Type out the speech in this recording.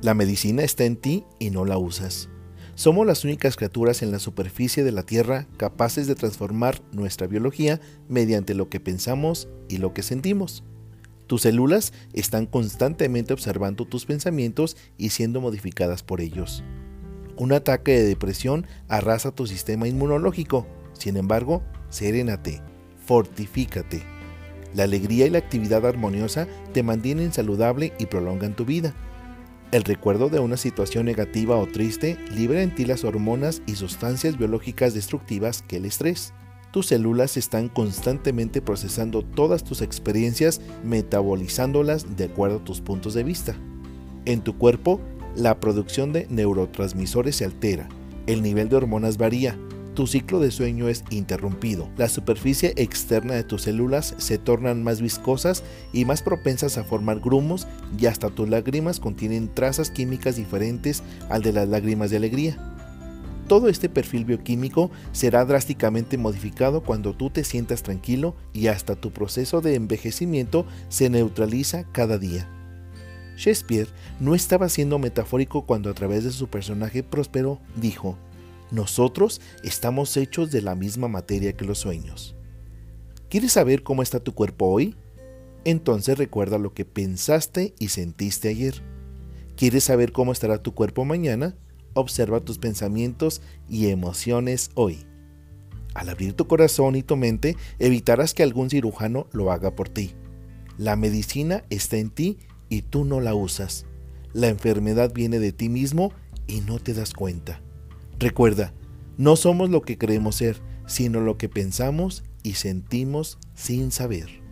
La medicina está en ti y no la usas. Somos las únicas criaturas en la superficie de la Tierra capaces de transformar nuestra biología mediante lo que pensamos y lo que sentimos. Tus células están constantemente observando tus pensamientos y siendo modificadas por ellos. Un ataque de depresión arrasa tu sistema inmunológico. Sin embargo, serénate, fortifícate. La alegría y la actividad armoniosa te mantienen saludable y prolongan tu vida. El recuerdo de una situación negativa o triste libera en ti las hormonas y sustancias biológicas destructivas que el estrés. Tus células están constantemente procesando todas tus experiencias, metabolizándolas de acuerdo a tus puntos de vista. En tu cuerpo, la producción de neurotransmisores se altera, el nivel de hormonas varía, tu ciclo de sueño es interrumpido. La superficie externa de tus células se tornan más viscosas y más propensas a formar grumos y hasta tus lágrimas contienen trazas químicas diferentes al de las lágrimas de alegría. Todo este perfil bioquímico será drásticamente modificado cuando tú te sientas tranquilo y hasta tu proceso de envejecimiento se neutraliza cada día. Shakespeare no estaba siendo metafórico cuando a través de su personaje próspero dijo, nosotros estamos hechos de la misma materia que los sueños. ¿Quieres saber cómo está tu cuerpo hoy? Entonces recuerda lo que pensaste y sentiste ayer. ¿Quieres saber cómo estará tu cuerpo mañana? Observa tus pensamientos y emociones hoy. Al abrir tu corazón y tu mente, evitarás que algún cirujano lo haga por ti. La medicina está en ti y tú no la usas. La enfermedad viene de ti mismo y no te das cuenta. Recuerda, no somos lo que creemos ser, sino lo que pensamos y sentimos sin saber.